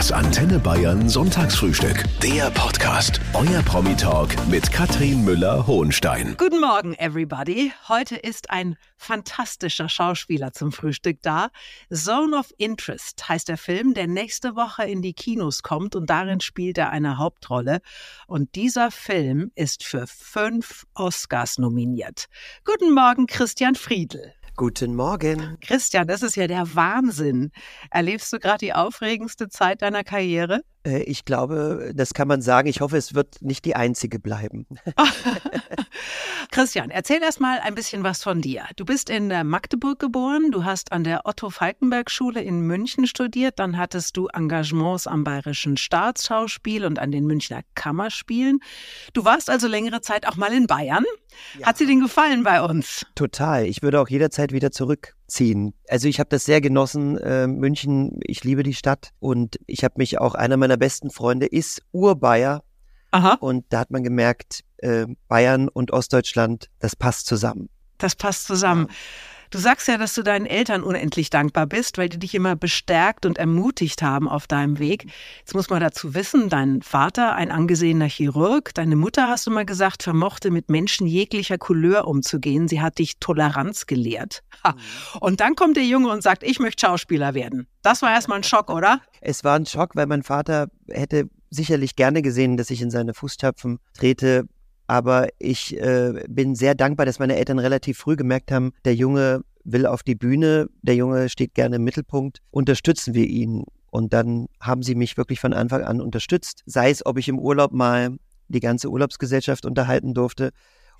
Das Antenne Bayern Sonntagsfrühstück. Der Podcast. Euer Promi-Talk mit Katrin Müller-Hohenstein. Guten Morgen, everybody. Heute ist ein fantastischer Schauspieler zum Frühstück da. Zone of Interest heißt der Film, der nächste Woche in die Kinos kommt und darin spielt er eine Hauptrolle. Und dieser Film ist für fünf Oscars nominiert. Guten Morgen, Christian Friedl. Guten Morgen. Christian, das ist ja der Wahnsinn. Erlebst du gerade die aufregendste Zeit deiner Karriere? Äh, ich glaube, das kann man sagen. Ich hoffe, es wird nicht die einzige bleiben. Christian, erzähl erst mal ein bisschen was von dir. Du bist in äh, Magdeburg geboren, du hast an der Otto-Falkenberg-Schule in München studiert, dann hattest du Engagements am Bayerischen Staatsschauspiel und an den Münchner Kammerspielen. Du warst also längere Zeit auch mal in Bayern. Ja. Hat sie dir gefallen bei uns? Total. Ich würde auch jederzeit wieder zurückziehen. Also ich habe das sehr genossen, äh, München. Ich liebe die Stadt und ich habe mich auch, einer meiner besten Freunde ist Urbayer. Aha. Und da hat man gemerkt, äh, Bayern und Ostdeutschland, das passt zusammen. Das passt zusammen. Ja. Du sagst ja, dass du deinen Eltern unendlich dankbar bist, weil die dich immer bestärkt und ermutigt haben auf deinem Weg. Jetzt muss man dazu wissen, dein Vater, ein angesehener Chirurg, deine Mutter, hast du mal gesagt, vermochte mit Menschen jeglicher Couleur umzugehen. Sie hat dich Toleranz gelehrt. Ha. Und dann kommt der Junge und sagt, ich möchte Schauspieler werden. Das war erstmal ein Schock, oder? Es war ein Schock, weil mein Vater hätte sicherlich gerne gesehen, dass ich in seine Fußstapfen trete. Aber ich äh, bin sehr dankbar, dass meine Eltern relativ früh gemerkt haben, der Junge will auf die Bühne, der Junge steht gerne im Mittelpunkt, unterstützen wir ihn. Und dann haben sie mich wirklich von Anfang an unterstützt. Sei es, ob ich im Urlaub mal die ganze Urlaubsgesellschaft unterhalten durfte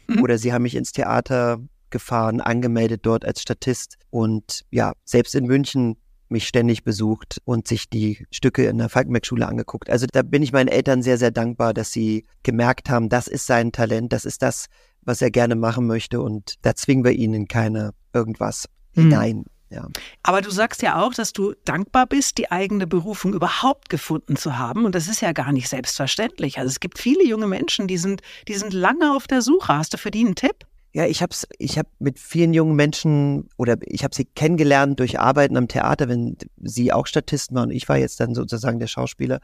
mhm. oder sie haben mich ins Theater gefahren, angemeldet dort als Statist. Und ja, selbst in München mich ständig besucht und sich die Stücke in der Falkenberg-Schule angeguckt. Also da bin ich meinen Eltern sehr, sehr dankbar, dass sie gemerkt haben, das ist sein Talent, das ist das, was er gerne machen möchte und da zwingen wir ihn in keine irgendwas mhm. hinein. Ja. Aber du sagst ja auch, dass du dankbar bist, die eigene Berufung überhaupt gefunden zu haben. Und das ist ja gar nicht selbstverständlich. Also es gibt viele junge Menschen, die sind, die sind lange auf der Suche. Hast du für die einen Tipp? Ja, ich habe ich hab mit vielen jungen Menschen oder ich habe sie kennengelernt durch Arbeiten am Theater, wenn sie auch Statisten waren und ich war jetzt dann sozusagen der Schauspieler.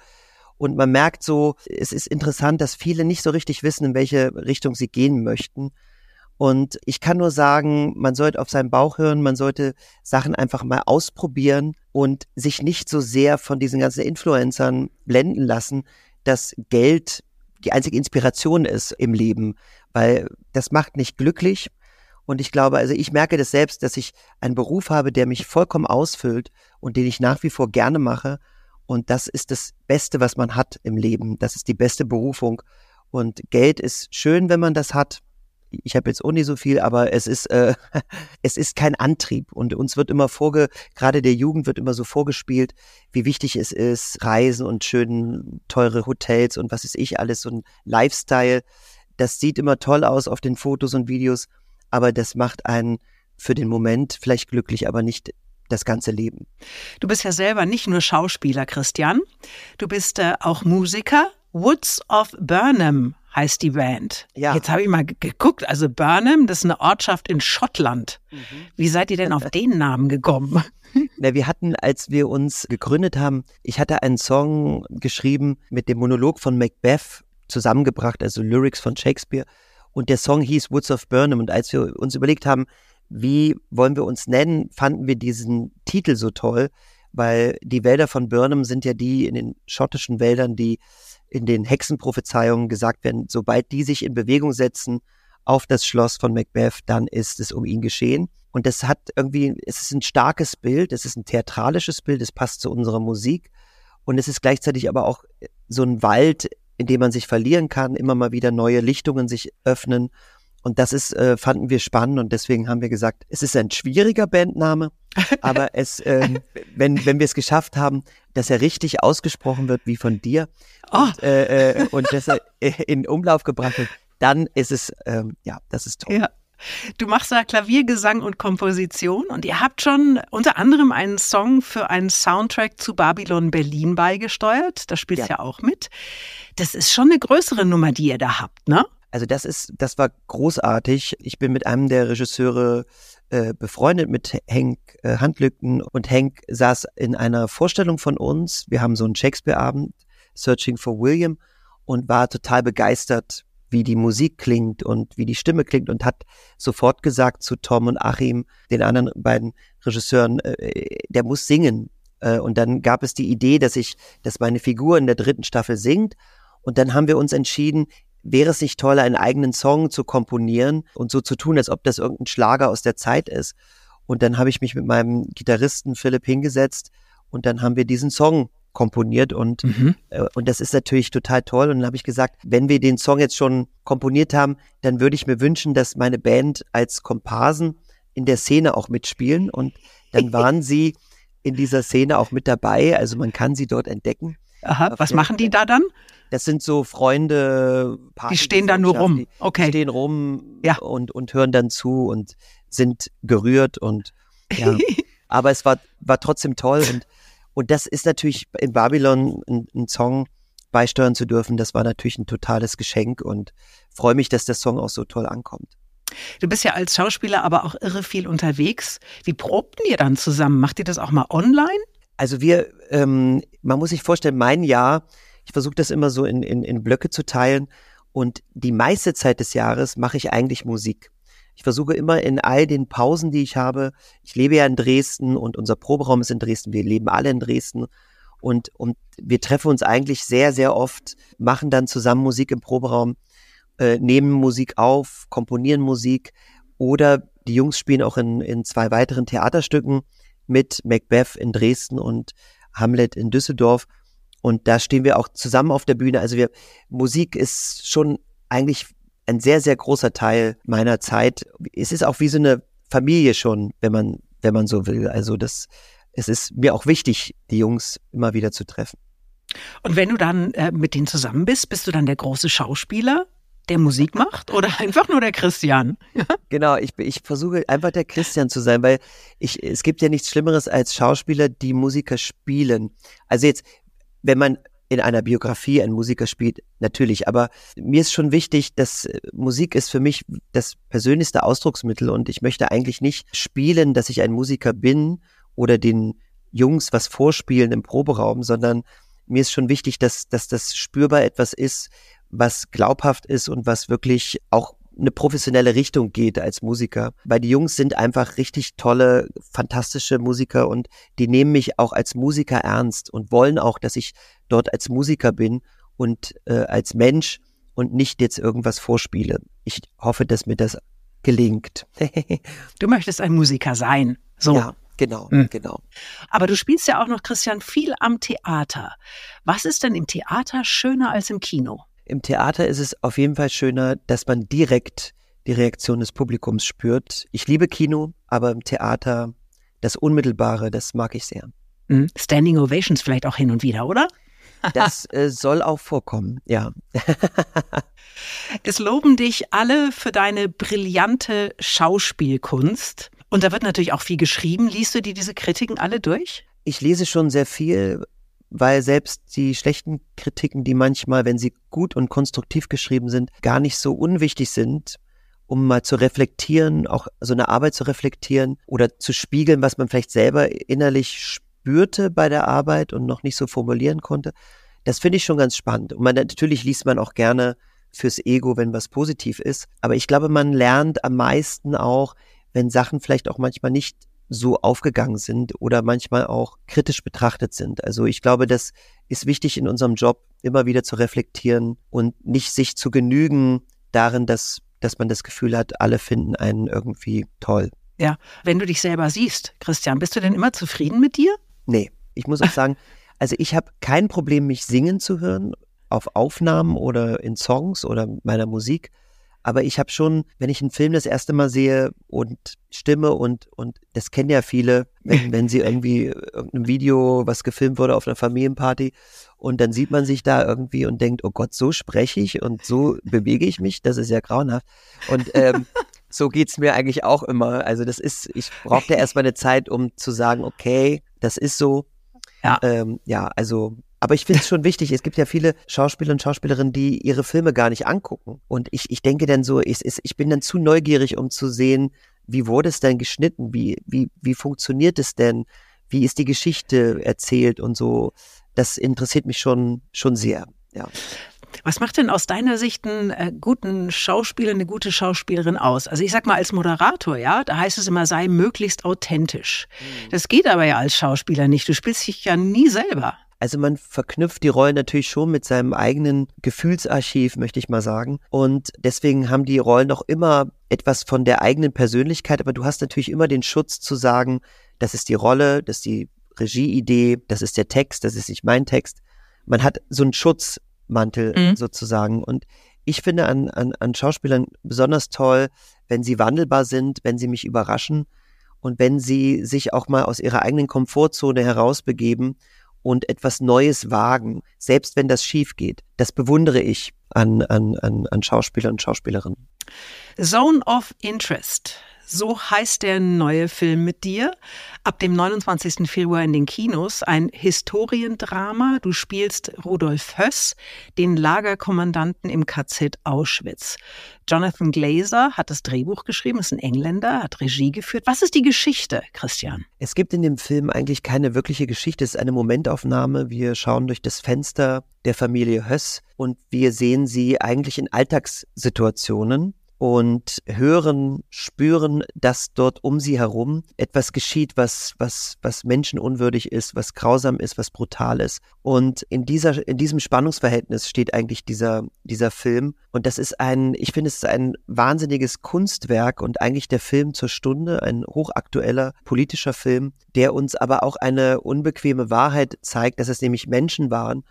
Und man merkt so, es ist interessant, dass viele nicht so richtig wissen, in welche Richtung sie gehen möchten. Und ich kann nur sagen, man sollte auf seinen Bauch hören, man sollte Sachen einfach mal ausprobieren und sich nicht so sehr von diesen ganzen Influencern blenden lassen, dass Geld die einzige Inspiration ist im Leben, weil das macht nicht glücklich. Und ich glaube, also ich merke das selbst, dass ich einen Beruf habe, der mich vollkommen ausfüllt und den ich nach wie vor gerne mache. Und das ist das Beste, was man hat im Leben. Das ist die beste Berufung. Und Geld ist schön, wenn man das hat. Ich habe jetzt auch nicht so viel, aber es ist, äh, es ist kein Antrieb. Und uns wird immer vorge, gerade der Jugend wird immer so vorgespielt, wie wichtig es ist, Reisen und schön teure Hotels und was ist ich alles, so ein Lifestyle. Das sieht immer toll aus auf den Fotos und Videos, aber das macht einen für den Moment vielleicht glücklich, aber nicht das ganze Leben. Du bist ja selber nicht nur Schauspieler, Christian. Du bist äh, auch Musiker. Woods of Burnham heißt die Band. Ja. Jetzt habe ich mal geguckt. Also Burnham, das ist eine Ortschaft in Schottland. Mhm. Wie seid ihr denn auf den Namen gekommen? Na, wir hatten, als wir uns gegründet haben, ich hatte einen Song geschrieben mit dem Monolog von Macbeth zusammengebracht, also Lyrics von Shakespeare. Und der Song hieß Woods of Burnham. Und als wir uns überlegt haben, wie wollen wir uns nennen, fanden wir diesen Titel so toll, weil die Wälder von Burnham sind ja die in den schottischen Wäldern, die in den Hexenprophezeiungen gesagt werden, sobald die sich in Bewegung setzen auf das Schloss von Macbeth, dann ist es um ihn geschehen. Und das hat irgendwie, es ist ein starkes Bild, es ist ein theatralisches Bild, es passt zu unserer Musik. Und es ist gleichzeitig aber auch so ein Wald, in dem man sich verlieren kann, immer mal wieder neue Lichtungen sich öffnen. Und das ist, äh, fanden wir spannend und deswegen haben wir gesagt, es ist ein schwieriger Bandname, aber es, äh, wenn, wenn wir es geschafft haben, dass er richtig ausgesprochen wird wie von dir oh. und, äh, äh, und dass er in Umlauf gebracht wird, dann ist es, ähm, ja, das ist toll. Ja. Du machst da Klaviergesang und Komposition und ihr habt schon unter anderem einen Song für einen Soundtrack zu Babylon Berlin beigesteuert. Da spielst ja. ja auch mit. Das ist schon eine größere Nummer, die ihr da habt, ne? Also das ist, das war großartig. Ich bin mit einem der Regisseure äh, befreundet mit Henk äh, Handlücken und Henk saß in einer Vorstellung von uns. Wir haben so einen Shakespeare-Abend, Searching for William, und war total begeistert, wie die Musik klingt und wie die Stimme klingt und hat sofort gesagt zu Tom und Achim, den anderen beiden Regisseuren, äh, der muss singen. Äh, und dann gab es die Idee, dass ich, dass meine Figur in der dritten Staffel singt. Und dann haben wir uns entschieden, wäre es nicht toll, einen eigenen Song zu komponieren und so zu tun, als ob das irgendein Schlager aus der Zeit ist. Und dann habe ich mich mit meinem Gitarristen Philipp hingesetzt und dann haben wir diesen Song komponiert und, mhm. äh, und das ist natürlich total toll. Und dann habe ich gesagt, wenn wir den Song jetzt schon komponiert haben, dann würde ich mir wünschen, dass meine Band als Komparsen in der Szene auch mitspielen. Und dann waren sie in dieser Szene auch mit dabei. Also man kann sie dort entdecken. Aha, was machen die da dann? Das sind so Freunde, die stehen da nur rum. Okay. Die stehen rum ja. und, und hören dann zu und sind gerührt und ja. Aber es war, war trotzdem toll und, und das ist natürlich in Babylon ein, ein Song beisteuern zu dürfen. Das war natürlich ein totales Geschenk und freue mich, dass der Song auch so toll ankommt. Du bist ja als Schauspieler aber auch irre viel unterwegs. Wie probten ihr dann zusammen? Macht ihr das auch mal online? Also wir, ähm, man muss sich vorstellen, mein Jahr ich versuche das immer so in, in, in Blöcke zu teilen. Und die meiste Zeit des Jahres mache ich eigentlich Musik. Ich versuche immer in all den Pausen, die ich habe, ich lebe ja in Dresden und unser Proberaum ist in Dresden, wir leben alle in Dresden und, und wir treffen uns eigentlich sehr, sehr oft, machen dann zusammen Musik im Proberaum, äh, nehmen Musik auf, komponieren Musik oder die Jungs spielen auch in, in zwei weiteren Theaterstücken mit Macbeth in Dresden und Hamlet in Düsseldorf. Und da stehen wir auch zusammen auf der Bühne. Also wir, Musik ist schon eigentlich ein sehr, sehr großer Teil meiner Zeit. Es ist auch wie so eine Familie schon, wenn man, wenn man so will. Also das, es ist mir auch wichtig, die Jungs immer wieder zu treffen. Und wenn du dann äh, mit denen zusammen bist, bist du dann der große Schauspieler, der Musik macht oder einfach nur der Christian? genau, ich, ich versuche einfach der Christian zu sein, weil ich, es gibt ja nichts Schlimmeres als Schauspieler, die Musiker spielen. Also jetzt, wenn man in einer Biografie einen Musiker spielt, natürlich. Aber mir ist schon wichtig, dass äh, Musik ist für mich das persönlichste Ausdrucksmittel und ich möchte eigentlich nicht spielen, dass ich ein Musiker bin oder den Jungs was vorspielen im Proberaum, sondern mir ist schon wichtig, dass, dass das spürbar etwas ist, was glaubhaft ist und was wirklich auch eine professionelle Richtung geht als Musiker. Weil die Jungs sind einfach richtig tolle, fantastische Musiker und die nehmen mich auch als Musiker ernst und wollen auch, dass ich dort als Musiker bin und äh, als Mensch und nicht jetzt irgendwas vorspiele. Ich hoffe, dass mir das gelingt. du möchtest ein Musiker sein. So. Ja, genau, hm. genau. Aber du spielst ja auch noch, Christian, viel am Theater. Was ist denn im Theater schöner als im Kino? Im Theater ist es auf jeden Fall schöner, dass man direkt die Reaktion des Publikums spürt. Ich liebe Kino, aber im Theater das Unmittelbare, das mag ich sehr. Mhm. Standing Ovations vielleicht auch hin und wieder, oder? Das äh, soll auch vorkommen, ja. es loben dich alle für deine brillante Schauspielkunst. Und da wird natürlich auch viel geschrieben. Liest du dir diese Kritiken alle durch? Ich lese schon sehr viel, weil selbst die schlechten Kritiken, die manchmal, wenn sie gut und konstruktiv geschrieben sind, gar nicht so unwichtig sind, um mal zu reflektieren, auch so eine Arbeit zu reflektieren oder zu spiegeln, was man vielleicht selber innerlich spürte bei der Arbeit und noch nicht so formulieren konnte. Das finde ich schon ganz spannend. Und man, natürlich liest man auch gerne fürs Ego, wenn was positiv ist. Aber ich glaube, man lernt am meisten auch, wenn Sachen vielleicht auch manchmal nicht so aufgegangen sind oder manchmal auch kritisch betrachtet sind. Also ich glaube, das ist wichtig in unserem Job, immer wieder zu reflektieren und nicht sich zu genügen darin, dass, dass man das Gefühl hat, alle finden einen irgendwie toll. Ja, wenn du dich selber siehst, Christian, bist du denn immer zufrieden mit dir? Nee, ich muss auch sagen, also ich habe kein Problem, mich singen zu hören auf Aufnahmen oder in Songs oder meiner Musik. Aber ich habe schon, wenn ich einen Film das erste Mal sehe und Stimme und, und das kennen ja viele, wenn, wenn sie irgendwie irgendein Video, was gefilmt wurde auf einer Familienparty und dann sieht man sich da irgendwie und denkt, oh Gott, so spreche ich und so bewege ich mich, das ist ja grauenhaft. Und ähm, so geht's mir eigentlich auch immer. Also das ist, ich brauchte erstmal eine Zeit, um zu sagen, okay, das ist so. Ja, ähm, ja also aber ich finde es schon wichtig, es gibt ja viele Schauspieler und Schauspielerinnen, die ihre Filme gar nicht angucken. Und ich, ich denke dann so, ich, ich bin dann zu neugierig, um zu sehen, wie wurde es denn geschnitten? Wie, wie, wie funktioniert es denn? Wie ist die Geschichte erzählt und so? Das interessiert mich schon, schon sehr, ja. Was macht denn aus deiner Sicht einen äh, guten Schauspieler, eine gute Schauspielerin aus? Also ich sag mal als Moderator, ja, da heißt es immer, sei möglichst authentisch. Mhm. Das geht aber ja als Schauspieler nicht. Du spielst dich ja nie selber. Also man verknüpft die Rollen natürlich schon mit seinem eigenen Gefühlsarchiv, möchte ich mal sagen. Und deswegen haben die Rollen auch immer etwas von der eigenen Persönlichkeit, aber du hast natürlich immer den Schutz zu sagen, das ist die Rolle, das ist die Regieidee, das ist der Text, das ist nicht mein Text. Man hat so einen Schutzmantel mhm. sozusagen. Und ich finde an, an, an Schauspielern besonders toll, wenn sie wandelbar sind, wenn sie mich überraschen und wenn sie sich auch mal aus ihrer eigenen Komfortzone herausbegeben und etwas Neues wagen, selbst wenn das schief geht. Das bewundere ich an, an, an, an Schauspielern und Schauspielerinnen. Zone of Interest. So heißt der neue Film mit dir. Ab dem 29. Februar in den Kinos. Ein Historiendrama. Du spielst Rudolf Höss, den Lagerkommandanten im KZ Auschwitz. Jonathan Glazer hat das Drehbuch geschrieben, ist ein Engländer, hat Regie geführt. Was ist die Geschichte, Christian? Es gibt in dem Film eigentlich keine wirkliche Geschichte. Es ist eine Momentaufnahme. Wir schauen durch das Fenster der Familie Höss und wir sehen sie eigentlich in Alltagssituationen und hören, spüren, dass dort um sie herum etwas geschieht, was, was, was menschenunwürdig ist, was grausam ist, was brutal ist. Und in dieser, in diesem Spannungsverhältnis steht eigentlich dieser, dieser Film. Und das ist ein, ich finde, es ist ein wahnsinniges Kunstwerk und eigentlich der Film zur Stunde, ein hochaktueller politischer Film, der uns aber auch eine unbequeme Wahrheit zeigt, dass es nämlich Menschen waren,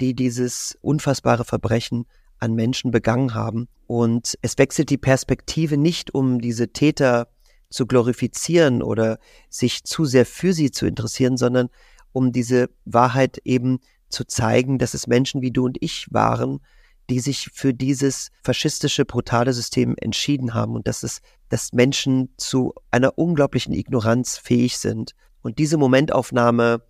die dieses unfassbare Verbrechen an Menschen begangen haben. Und es wechselt die Perspektive nicht, um diese Täter zu glorifizieren oder sich zu sehr für sie zu interessieren, sondern um diese Wahrheit eben zu zeigen, dass es Menschen wie du und ich waren, die sich für dieses faschistische, brutale System entschieden haben und dass es, dass Menschen zu einer unglaublichen Ignoranz fähig sind. Und diese Momentaufnahme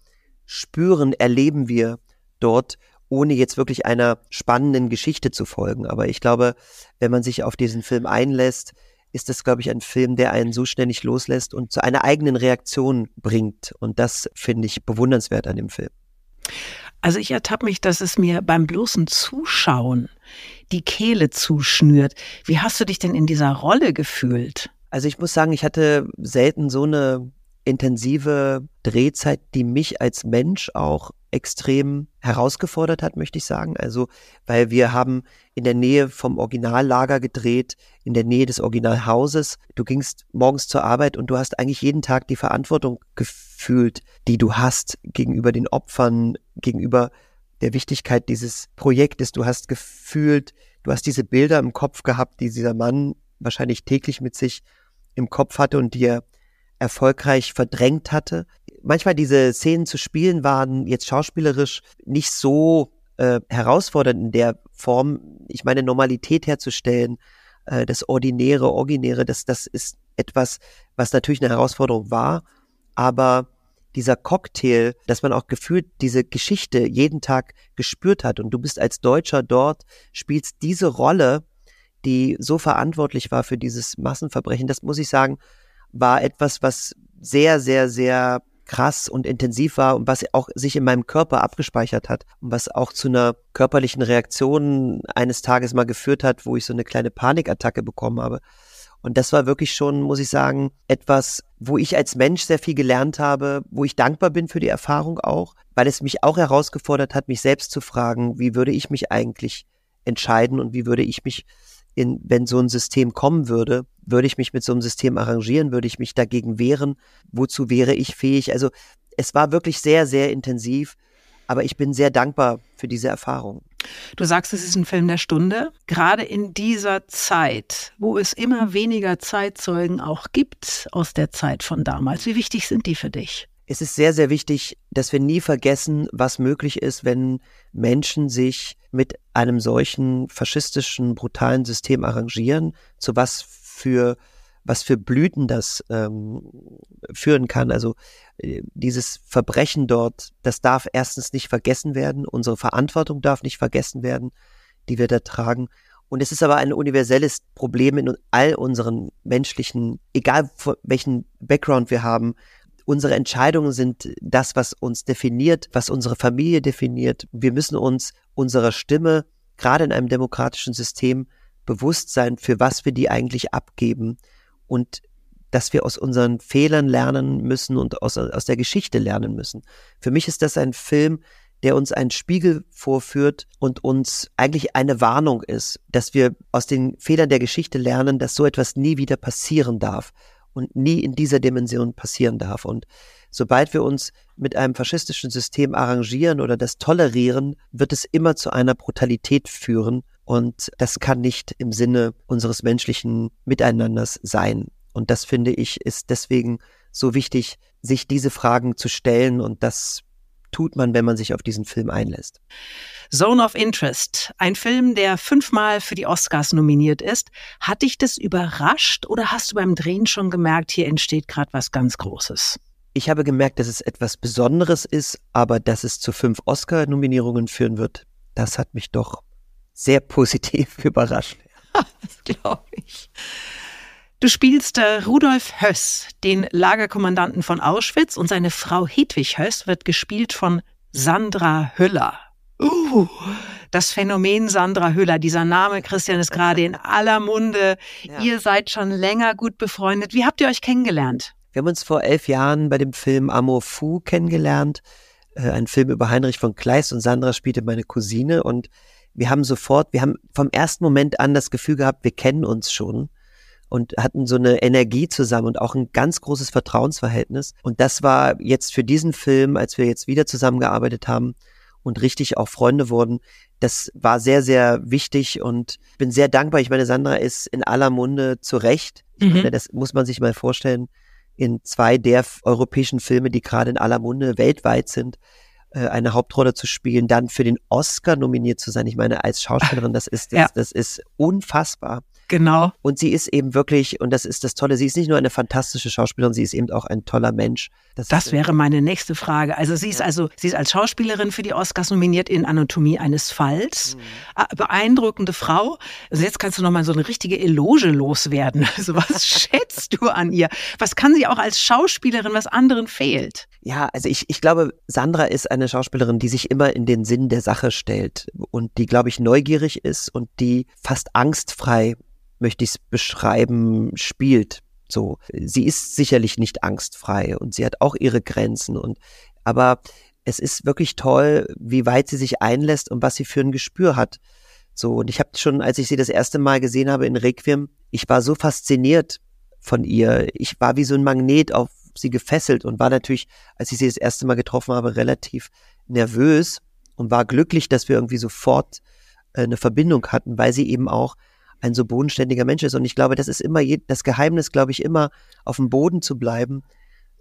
spüren, erleben wir dort ohne jetzt wirklich einer spannenden Geschichte zu folgen. Aber ich glaube, wenn man sich auf diesen Film einlässt, ist das, glaube ich, ein Film, der einen so schnell nicht loslässt und zu einer eigenen Reaktion bringt. Und das finde ich bewundernswert an dem Film. Also ich ertappe mich, dass es mir beim bloßen Zuschauen die Kehle zuschnürt. Wie hast du dich denn in dieser Rolle gefühlt? Also ich muss sagen, ich hatte selten so eine intensive Drehzeit, die mich als Mensch auch extrem herausgefordert hat, möchte ich sagen. Also, weil wir haben in der Nähe vom Originallager gedreht, in der Nähe des Originalhauses. Du gingst morgens zur Arbeit und du hast eigentlich jeden Tag die Verantwortung gefühlt, die du hast gegenüber den Opfern, gegenüber der Wichtigkeit dieses Projektes. Du hast gefühlt, du hast diese Bilder im Kopf gehabt, die dieser Mann wahrscheinlich täglich mit sich im Kopf hatte und dir erfolgreich verdrängt hatte. Manchmal diese Szenen zu spielen waren jetzt schauspielerisch nicht so äh, herausfordernd in der Form, ich meine, Normalität herzustellen, äh, das Ordinäre, Originäre, das, das ist etwas, was natürlich eine Herausforderung war, aber dieser Cocktail, dass man auch gefühlt diese Geschichte jeden Tag gespürt hat und du bist als Deutscher dort, spielst diese Rolle, die so verantwortlich war für dieses Massenverbrechen, das muss ich sagen, war etwas, was sehr, sehr, sehr krass und intensiv war und was auch sich in meinem Körper abgespeichert hat und was auch zu einer körperlichen Reaktion eines Tages mal geführt hat, wo ich so eine kleine Panikattacke bekommen habe. Und das war wirklich schon, muss ich sagen, etwas, wo ich als Mensch sehr viel gelernt habe, wo ich dankbar bin für die Erfahrung auch, weil es mich auch herausgefordert hat, mich selbst zu fragen, wie würde ich mich eigentlich entscheiden und wie würde ich mich in, wenn so ein System kommen würde, würde ich mich mit so einem System arrangieren, würde ich mich dagegen wehren, wozu wäre ich fähig? Also es war wirklich sehr, sehr intensiv, aber ich bin sehr dankbar für diese Erfahrung. Du sagst, es ist ein Film der Stunde. Gerade in dieser Zeit, wo es immer weniger Zeitzeugen auch gibt aus der Zeit von damals, wie wichtig sind die für dich? Es ist sehr, sehr wichtig, dass wir nie vergessen, was möglich ist, wenn Menschen sich mit einem solchen faschistischen, brutalen System arrangieren, zu was für was für Blüten das ähm, führen kann. Also äh, dieses Verbrechen dort, das darf erstens nicht vergessen werden. Unsere Verantwortung darf nicht vergessen werden, die wir da tragen. Und es ist aber ein universelles Problem in all unseren menschlichen, egal welchen Background wir haben, Unsere Entscheidungen sind das, was uns definiert, was unsere Familie definiert. Wir müssen uns unserer Stimme, gerade in einem demokratischen System, bewusst sein, für was wir die eigentlich abgeben und dass wir aus unseren Fehlern lernen müssen und aus, aus der Geschichte lernen müssen. Für mich ist das ein Film, der uns einen Spiegel vorführt und uns eigentlich eine Warnung ist, dass wir aus den Fehlern der Geschichte lernen, dass so etwas nie wieder passieren darf und nie in dieser Dimension passieren darf. Und sobald wir uns mit einem faschistischen System arrangieren oder das tolerieren, wird es immer zu einer Brutalität führen. Und das kann nicht im Sinne unseres menschlichen Miteinanders sein. Und das finde ich ist deswegen so wichtig, sich diese Fragen zu stellen. Und das tut man, wenn man sich auf diesen Film einlässt. Zone of Interest, ein Film, der fünfmal für die Oscars nominiert ist. Hat dich das überrascht oder hast du beim Drehen schon gemerkt, hier entsteht gerade was ganz Großes? Ich habe gemerkt, dass es etwas Besonderes ist, aber dass es zu fünf Oscar-Nominierungen führen wird, das hat mich doch sehr positiv überrascht. das glaube ich. Du spielst äh, Rudolf Höss, den Lagerkommandanten von Auschwitz, und seine Frau Hedwig Höss wird gespielt von Sandra Hüller. Uh, das Phänomen Sandra Hüller, dieser Name, Christian, ist gerade in aller Munde. Ja. Ihr seid schon länger gut befreundet. Wie habt ihr euch kennengelernt? Wir haben uns vor elf Jahren bei dem Film Amour Fou kennengelernt. Äh, ein Film über Heinrich von Kleist und Sandra spielte meine Cousine und wir haben sofort, wir haben vom ersten Moment an das Gefühl gehabt, wir kennen uns schon und hatten so eine Energie zusammen und auch ein ganz großes Vertrauensverhältnis. Und das war jetzt für diesen Film, als wir jetzt wieder zusammengearbeitet haben, und richtig auch Freunde wurden. Das war sehr, sehr wichtig und bin sehr dankbar. Ich meine, Sandra ist in aller Munde zu Recht. Ich mhm. meine, das muss man sich mal vorstellen. In zwei der europäischen Filme, die gerade in aller Munde weltweit sind, äh, eine Hauptrolle zu spielen, dann für den Oscar nominiert zu sein. Ich meine, als Schauspielerin, das ist, das, ja. das ist unfassbar. Genau. Und sie ist eben wirklich, und das ist das Tolle, sie ist nicht nur eine fantastische Schauspielerin, sie ist eben auch ein toller Mensch. Das, das wäre meine nächste Frage. Also sie ist also, sie ist als Schauspielerin für die Oscars nominiert in Anatomie eines Falls. Mhm. Ah, beeindruckende Frau. Also jetzt kannst du noch mal so eine richtige Eloge loswerden. Also was schätzt du an ihr? Was kann sie auch als Schauspielerin, was anderen fehlt? Ja, also ich, ich glaube, Sandra ist eine Schauspielerin, die sich immer in den Sinn der Sache stellt und die, glaube ich, neugierig ist und die fast angstfrei möchte ich es beschreiben, spielt. So, sie ist sicherlich nicht angstfrei und sie hat auch ihre Grenzen und aber es ist wirklich toll, wie weit sie sich einlässt und was sie für ein Gespür hat. So, und ich habe schon, als ich sie das erste Mal gesehen habe in Requiem, ich war so fasziniert von ihr. Ich war wie so ein Magnet auf sie gefesselt und war natürlich, als ich sie das erste Mal getroffen habe, relativ nervös und war glücklich, dass wir irgendwie sofort äh, eine Verbindung hatten, weil sie eben auch ein so bodenständiger Mensch ist. Und ich glaube, das ist immer je, das Geheimnis, glaube ich, immer auf dem Boden zu bleiben.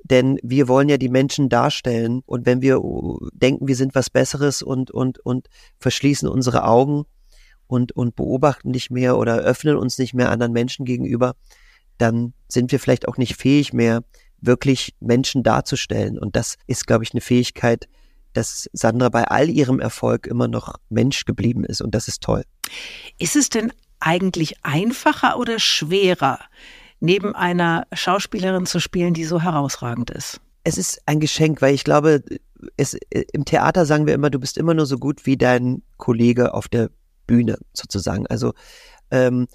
Denn wir wollen ja die Menschen darstellen. Und wenn wir uh, denken, wir sind was Besseres und, und, und verschließen unsere Augen und, und beobachten nicht mehr oder öffnen uns nicht mehr anderen Menschen gegenüber, dann sind wir vielleicht auch nicht fähig mehr, wirklich Menschen darzustellen. Und das ist, glaube ich, eine Fähigkeit, dass Sandra bei all ihrem Erfolg immer noch Mensch geblieben ist. Und das ist toll. Ist es denn eigentlich einfacher oder schwerer, neben einer Schauspielerin zu spielen, die so herausragend ist? Es ist ein Geschenk, weil ich glaube, es, im Theater sagen wir immer, du bist immer nur so gut wie dein Kollege auf der Bühne sozusagen. Also ähm,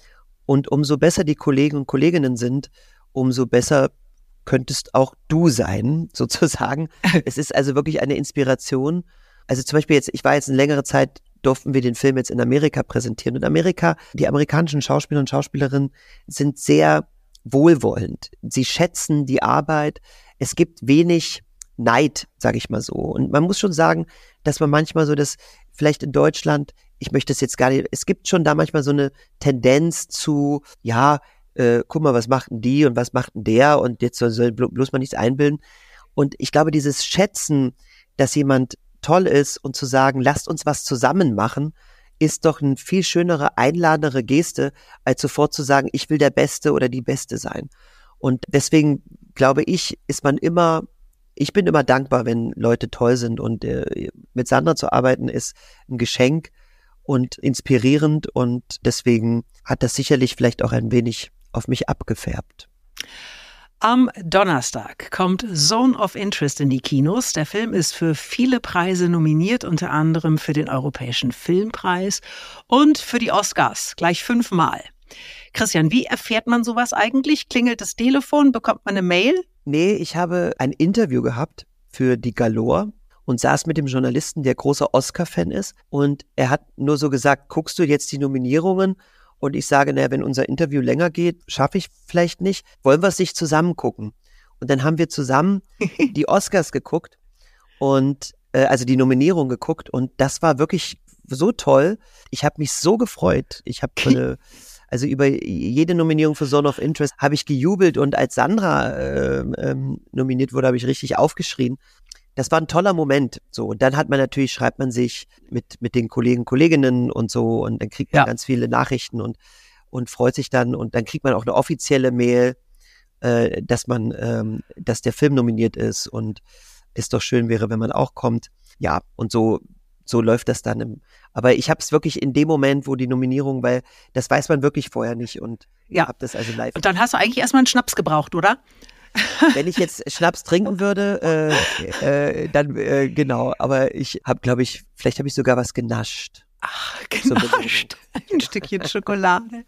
und umso besser die Kollegen und Kolleginnen sind, umso besser könntest auch du sein, sozusagen. es ist also wirklich eine Inspiration. Also zum Beispiel jetzt, ich war jetzt eine längere Zeit durften wir den Film jetzt in Amerika präsentieren. Und Amerika, die amerikanischen Schauspieler und Schauspielerinnen sind sehr wohlwollend. Sie schätzen die Arbeit. Es gibt wenig Neid, sage ich mal so. Und man muss schon sagen, dass man manchmal so das, vielleicht in Deutschland, ich möchte es jetzt gar nicht, es gibt schon da manchmal so eine Tendenz zu, ja, äh, guck mal, was macht denn die und was macht denn der und jetzt soll, soll bloß mal nichts einbilden. Und ich glaube, dieses Schätzen, dass jemand toll ist und zu sagen, lasst uns was zusammen machen, ist doch eine viel schönere, einladendere Geste, als sofort zu sagen, ich will der Beste oder die Beste sein. Und deswegen glaube ich, ist man immer, ich bin immer dankbar, wenn Leute toll sind und äh, mit Sandra zu arbeiten ist ein Geschenk und inspirierend und deswegen hat das sicherlich vielleicht auch ein wenig auf mich abgefärbt. Am Donnerstag kommt Zone of Interest in die Kinos. Der Film ist für viele Preise nominiert, unter anderem für den Europäischen Filmpreis und für die Oscars, gleich fünfmal. Christian, wie erfährt man sowas eigentlich? Klingelt das Telefon? Bekommt man eine Mail? Nee, ich habe ein Interview gehabt für die Galore und saß mit dem Journalisten, der großer Oscar-Fan ist. Und er hat nur so gesagt, guckst du jetzt die Nominierungen? Und ich sage, naja, wenn unser Interview länger geht, schaffe ich vielleicht nicht. Wollen wir es sich zusammen gucken? Und dann haben wir zusammen die Oscars geguckt und äh, also die Nominierung geguckt und das war wirklich so toll. Ich habe mich so gefreut. Ich habe äh, also über jede Nominierung für Zone of Interest habe ich gejubelt und als Sandra äh, ähm, nominiert wurde, habe ich richtig aufgeschrien das war ein toller Moment. So, und dann hat man natürlich, schreibt man sich mit, mit den Kollegen, Kolleginnen und so, und dann kriegt man ja. ganz viele Nachrichten und, und freut sich dann, und dann kriegt man auch eine offizielle Mail, äh, dass man, ähm, dass der Film nominiert ist und es doch schön wäre, wenn man auch kommt. Ja, und so, so läuft das dann im, aber ich habe es wirklich in dem Moment, wo die Nominierung, weil das weiß man wirklich vorher nicht und ja. habe das also live. Und dann hast du eigentlich erstmal einen Schnaps gebraucht, oder? Wenn ich jetzt Schnaps trinken würde, äh, äh, dann äh, genau. Aber ich habe, glaube ich, vielleicht habe ich sogar was genascht. Ach, genascht. Ein Stückchen Schokolade.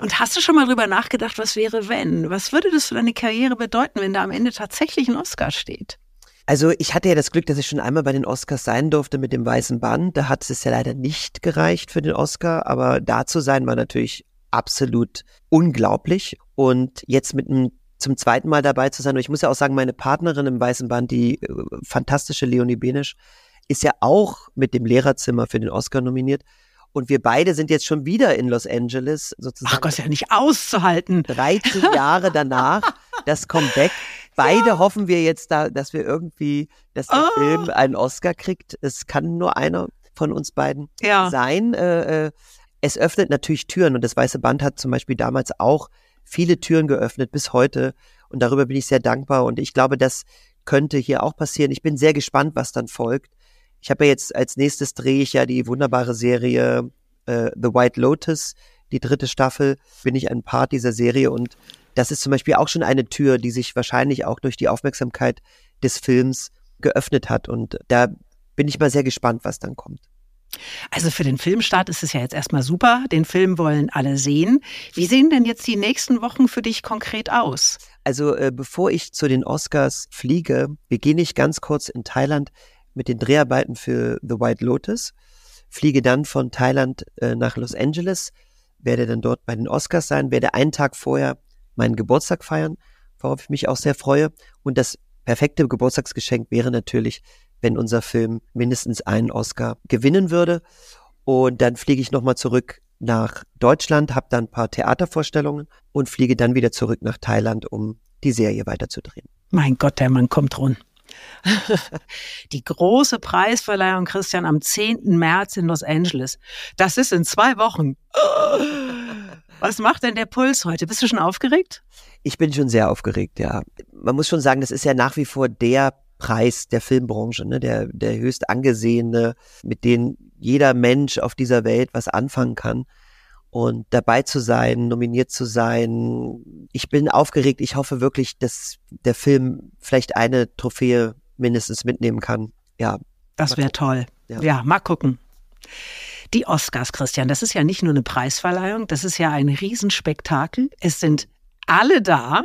Und hast du schon mal drüber nachgedacht, was wäre, wenn? Was würde das für deine Karriere bedeuten, wenn da am Ende tatsächlich ein Oscar steht? Also ich hatte ja das Glück, dass ich schon einmal bei den Oscars sein durfte mit dem weißen Band. Da hat es ja leider nicht gereicht für den Oscar, aber da zu sein war natürlich absolut unglaublich. Und jetzt mit einem zum zweiten Mal dabei zu sein. Und ich muss ja auch sagen, meine Partnerin im Weißen Band, die äh, fantastische Leonie Benisch, ist ja auch mit dem Lehrerzimmer für den Oscar nominiert. Und wir beide sind jetzt schon wieder in Los Angeles, sozusagen. Ach Gott, ist ja nicht auszuhalten. 13 Jahre danach, das Comeback. Beide ja. hoffen wir jetzt da, dass wir irgendwie, dass der oh. Film einen Oscar kriegt. Es kann nur einer von uns beiden ja. sein. Äh, äh, es öffnet natürlich Türen und das Weiße Band hat zum Beispiel damals auch viele Türen geöffnet bis heute und darüber bin ich sehr dankbar und ich glaube, das könnte hier auch passieren. Ich bin sehr gespannt, was dann folgt. Ich habe ja jetzt als nächstes drehe ich ja die wunderbare Serie äh, The White Lotus, die dritte Staffel, bin ich ein Part dieser Serie und das ist zum Beispiel auch schon eine Tür, die sich wahrscheinlich auch durch die Aufmerksamkeit des Films geöffnet hat und da bin ich mal sehr gespannt, was dann kommt. Also für den Filmstart ist es ja jetzt erstmal super. Den Film wollen alle sehen. Wie sehen denn jetzt die nächsten Wochen für dich konkret aus? Also äh, bevor ich zu den Oscars fliege, beginne ich ganz kurz in Thailand mit den Dreharbeiten für The White Lotus, fliege dann von Thailand äh, nach Los Angeles, werde dann dort bei den Oscars sein, werde einen Tag vorher meinen Geburtstag feiern, worauf ich mich auch sehr freue. Und das perfekte Geburtstagsgeschenk wäre natürlich wenn unser Film mindestens einen Oscar gewinnen würde. Und dann fliege ich nochmal zurück nach Deutschland, habe dann ein paar Theatervorstellungen und fliege dann wieder zurück nach Thailand, um die Serie weiterzudrehen. Mein Gott, der Mann kommt rund. die große Preisverleihung, Christian, am 10. März in Los Angeles. Das ist in zwei Wochen. Was macht denn der Puls heute? Bist du schon aufgeregt? Ich bin schon sehr aufgeregt, ja. Man muss schon sagen, das ist ja nach wie vor der Preis der Filmbranche, ne? der, der höchst angesehene, mit dem jeder Mensch auf dieser Welt was anfangen kann. Und dabei zu sein, nominiert zu sein, ich bin aufgeregt. Ich hoffe wirklich, dass der Film vielleicht eine Trophäe mindestens mitnehmen kann. Ja. Das wäre toll. Ja. ja, mal gucken. Die Oscars, Christian, das ist ja nicht nur eine Preisverleihung, das ist ja ein Riesenspektakel. Es sind alle da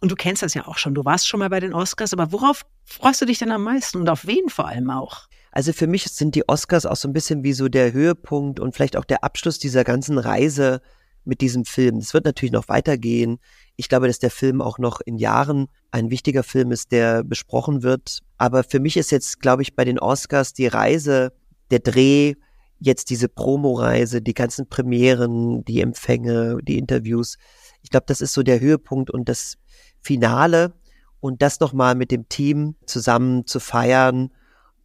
und du kennst das ja auch schon. Du warst schon mal bei den Oscars, aber worauf freust du dich denn am meisten und auf wen vor allem auch? Also für mich sind die Oscars auch so ein bisschen wie so der Höhepunkt und vielleicht auch der Abschluss dieser ganzen Reise mit diesem Film. Es wird natürlich noch weitergehen. Ich glaube, dass der Film auch noch in Jahren ein wichtiger Film ist, der besprochen wird. Aber für mich ist jetzt, glaube ich, bei den Oscars die Reise, der Dreh, jetzt diese Promoreise, die ganzen Premieren, die Empfänge, die Interviews. Ich glaube, das ist so der Höhepunkt und das Finale und das nochmal mit dem Team zusammen zu feiern,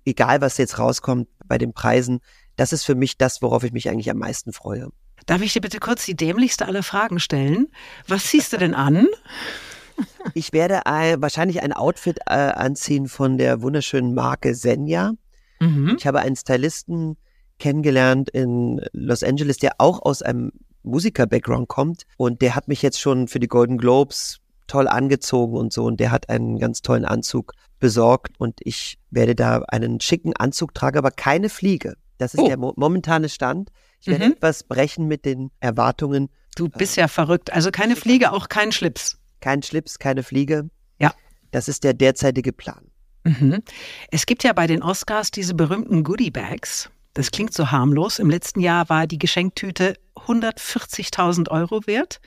egal was jetzt rauskommt bei den Preisen, das ist für mich das, worauf ich mich eigentlich am meisten freue. Darf ich dir bitte kurz die dämlichste aller Fragen stellen? Was ziehst du denn an? Ich werde ein, wahrscheinlich ein Outfit äh, anziehen von der wunderschönen Marke Senja. Mhm. Ich habe einen Stylisten, kennengelernt in Los Angeles, der auch aus einem Musiker-Background kommt und der hat mich jetzt schon für die Golden Globes toll angezogen und so und der hat einen ganz tollen Anzug besorgt und ich werde da einen schicken Anzug tragen, aber keine Fliege. Das ist Oh. der mo momentane Stand. Ich werde Mhm. etwas brechen mit den Erwartungen. Du bist ja verrückt. Also keine Fliege, auch kein Schlips. Kein Schlips, keine Fliege. Ja. Das ist der derzeitige Plan. Mhm. Es gibt ja bei den Oscars diese berühmten Goodie Bags. Das klingt so harmlos. Im letzten Jahr war die Geschenktüte 140.000 Euro wert.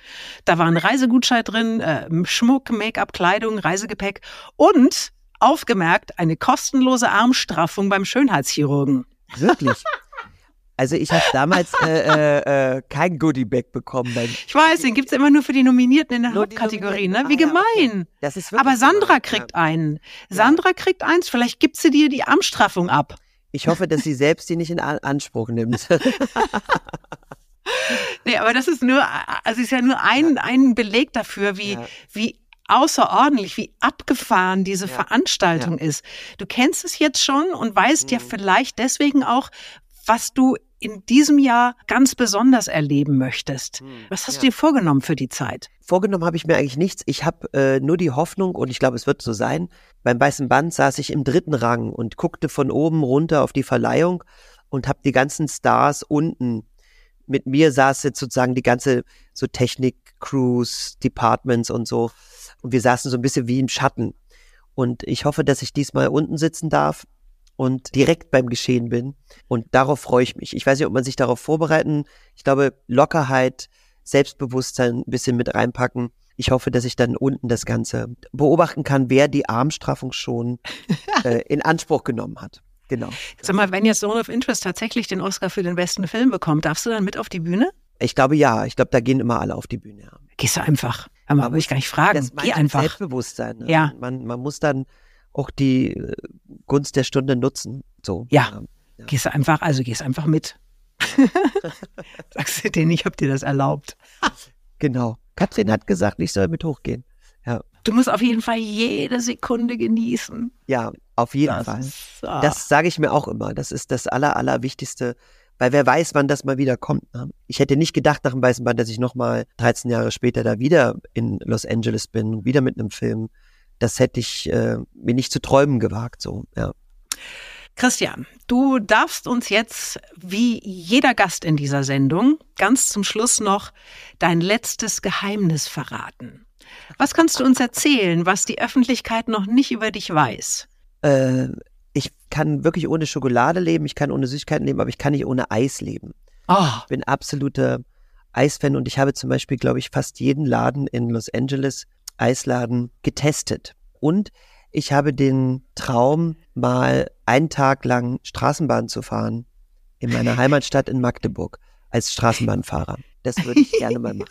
Da war ein Reisegutschein drin, äh, Schmuck, Make-up, Kleidung, Reisegepäck und aufgemerkt eine kostenlose Armstraffung beim Schönheitschirurgen. Wirklich. Also ich habe damals äh, äh, äh, kein Goodie-Bag bekommen. Beim, Ich weiß, den gibt's immer nur für die Nominierten in der Nur Hauptkategorie, ne? Wie Ah, gemein. das ist wirklich Aber Sandra gemein, kriegt einen. Sandra kriegt eins, vielleicht gibt sie dir die Armstraffung ab. Ich hoffe, dass sie selbst die nicht in Anspruch nimmt. Nee, aber das ist nur, also ist ja nur ein, ein Beleg dafür, wie, Ja. wie außerordentlich, wie abgefahren diese Ja. Veranstaltung ist. Du kennst es jetzt schon und weißt ja Mhm. vielleicht deswegen auch, was du in diesem Jahr ganz besonders erleben möchtest. Was hast Ja. du dir vorgenommen für die Zeit? Vorgenommen habe ich mir eigentlich nichts. Ich habe äh, nur die Hoffnung, und ich glaube, es wird so sein, beim Weißen Band saß ich im dritten Rang und guckte von oben runter auf die Verleihung und habe die ganzen Stars unten. Mit mir saß jetzt sozusagen die ganze so Technik, Crews, Departments und so. Und wir saßen so ein bisschen wie im Schatten. Und ich hoffe, dass ich diesmal unten sitzen darf und direkt beim Geschehen bin. Und darauf freue ich mich. Ich weiß nicht, ob man sich darauf vorbereiten. Ich glaube, Lockerheit, Selbstbewusstsein ein bisschen mit reinpacken. Ich hoffe, dass ich dann unten das Ganze beobachten kann, wer die Armstraffung schon äh, in Anspruch genommen hat. Genau. Sag mal, wenn jetzt Zone of Interest tatsächlich den Oscar für den besten Film bekommt, darfst du dann mit auf die Bühne? Ich glaube ja. Ich glaube, da gehen immer alle auf die Bühne. Ja. Gehst du einfach. Aber Man will ich gar nicht fragen. Das Geh einfach. Selbstbewusstsein. Ne? Ja. Man, man muss dann auch die äh, Gunst der Stunde nutzen. So. Ja. Gehst du einfach, also gehst einfach mit. Sagst du denen, ich hab dir das erlaubt. Genau. Katrin hat gesagt, ich soll mit hochgehen. Ja. Du musst auf jeden Fall jede Sekunde genießen. Ja, auf jeden Das Fall. ist, ah. Das sage ich mir auch immer. Das ist das Aller, Allerwichtigste. Weil wer weiß, wann das mal wieder kommt. Ne? Ich hätte nicht gedacht nach dem Weißen Band, dass ich nochmal 13 Jahre später da wieder in Los Angeles bin, wieder mit einem Film. Das hätte ich äh, mir nicht zu träumen gewagt. So, ja. Christian, du darfst uns jetzt, wie jeder Gast in dieser Sendung, ganz zum Schluss noch dein letztes Geheimnis verraten. Was kannst du uns erzählen, was die Öffentlichkeit noch nicht über dich weiß? Äh, ich kann wirklich ohne Schokolade leben, ich kann ohne Süßigkeiten leben, aber ich kann nicht ohne Eis leben. Oh, Ich bin absoluter Eisfan und ich habe zum Beispiel, glaube ich, fast jeden Laden in Los Angeles, Eisladen, getestet. Und ich habe den Traum, mal einen Tag lang Straßenbahn zu fahren in meiner Heimatstadt in Magdeburg als Straßenbahnfahrer. Das würde ich gerne mal machen.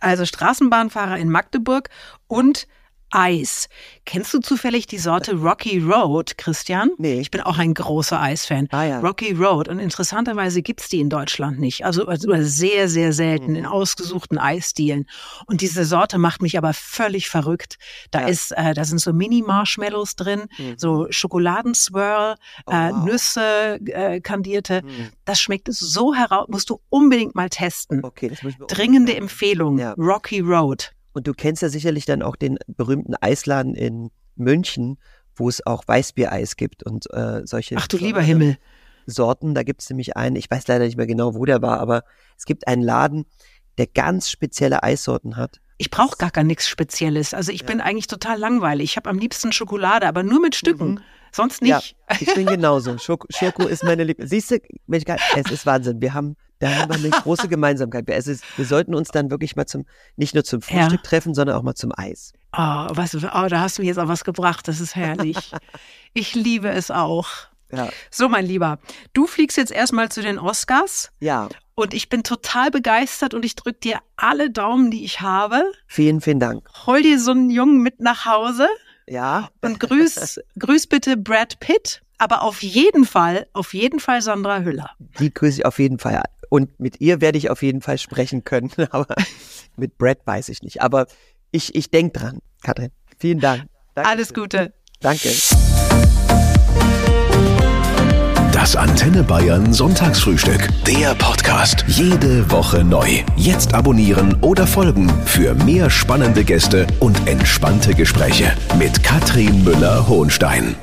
also Straßenbahnfahrer in Magdeburg und Eis. Kennst du zufällig die Sorte Rocky Road, Christian? Nee. Ich bin auch ein großer Eisfan. Ah ja. Rocky Road. Und interessanterweise gibt's die in Deutschland nicht. Also, also sehr, sehr selten Mhm. in ausgesuchten Eisstilen. Und diese Sorte macht mich aber völlig verrückt. Da Ja. ist, äh, da sind so Mini-Marshmallows drin, Mhm. so Schokoladenswirl, Oh, äh, wow. Nüsse, äh, kandierte. Hm. Das schmeckt so heraus, musst du unbedingt mal testen. Okay, das muss ich mir Dringende Empfehlung. Ja. Rocky Road. Und du kennst ja sicherlich dann auch den berühmten Eisladen in München, wo es auch Weißbiereis gibt und äh, solche Ach du lieber Himmel. Sorten. Da gibt es nämlich einen, ich weiß leider nicht mehr genau, wo der war, aber es gibt einen Laden, der ganz spezielle Eissorten hat. Ich brauche gar gar nichts Spezielles. Also ich bin eigentlich total langweilig. Ich habe am liebsten Schokolade, aber nur mit Stücken. Sonst nicht. Ja, ich bin genauso. Schoko, Schoko ist meine Lieblings. Siehst du, Mensch, es ist Wahnsinn. Wir haben, da haben wir eine große Gemeinsamkeit. Es ist, wir sollten uns dann wirklich mal zum, nicht nur zum Ja. Frühstück treffen, sondern auch mal zum Eis. Oh, du, oh, da hast du mir jetzt auch was gebracht. Das ist herrlich. ich liebe es auch. Ja. So, mein Lieber, du fliegst jetzt erstmal zu den Oscars Ja, und ich bin total begeistert und ich drücke dir alle Daumen, die ich habe. vielen, vielen Dank. Hol dir so einen Jungen mit nach Hause Ja, und grüß, grüß bitte Brad Pitt, aber auf jeden Fall, auf jeden Fall Sandra Hüller. die grüße ich auf jeden Fall. Und mit ihr werde ich auf jeden Fall sprechen können. Aber mit Brad weiß ich nicht. Aber ich, ich denke dran, Katrin. Vielen Dank. Dankeschön. Alles Gute. Danke. Das Antenne Antenne Bayern Sonntagsfrühstück. Der Podcast. Jede Woche neu. Jetzt abonnieren oder folgen für mehr spannende Gäste und entspannte Gespräche mit Katrin Müller-Hohenstein.